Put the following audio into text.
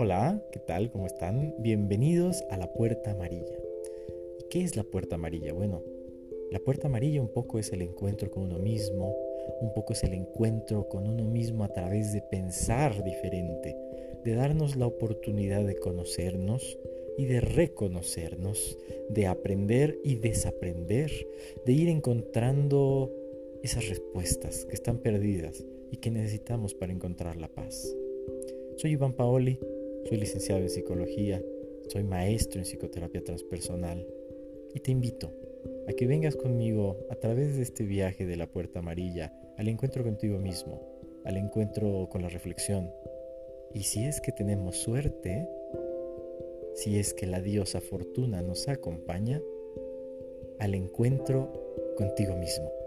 Hola, ¿qué tal? ¿Cómo están? Bienvenidos a la Puerta Amarilla. ¿Qué es la Puerta Amarilla? Bueno, la Puerta Amarilla un poco es el encuentro con uno mismo, un poco es el encuentro con uno mismo a través de pensar diferente, de darnos la oportunidad de conocernos y de reconocernos, de aprender y desaprender, de ir encontrando esas respuestas que están perdidas y que necesitamos para encontrar la paz. Soy Iván Paoli, soy licenciado en psicología, soy maestro en psicoterapia transpersonal y te invito a que vengas conmigo a través de este viaje de la puerta amarilla al encuentro contigo mismo, al encuentro con la reflexión. Y si es que tenemos suerte, si es que la diosa fortuna nos acompaña, al encuentro contigo mismo.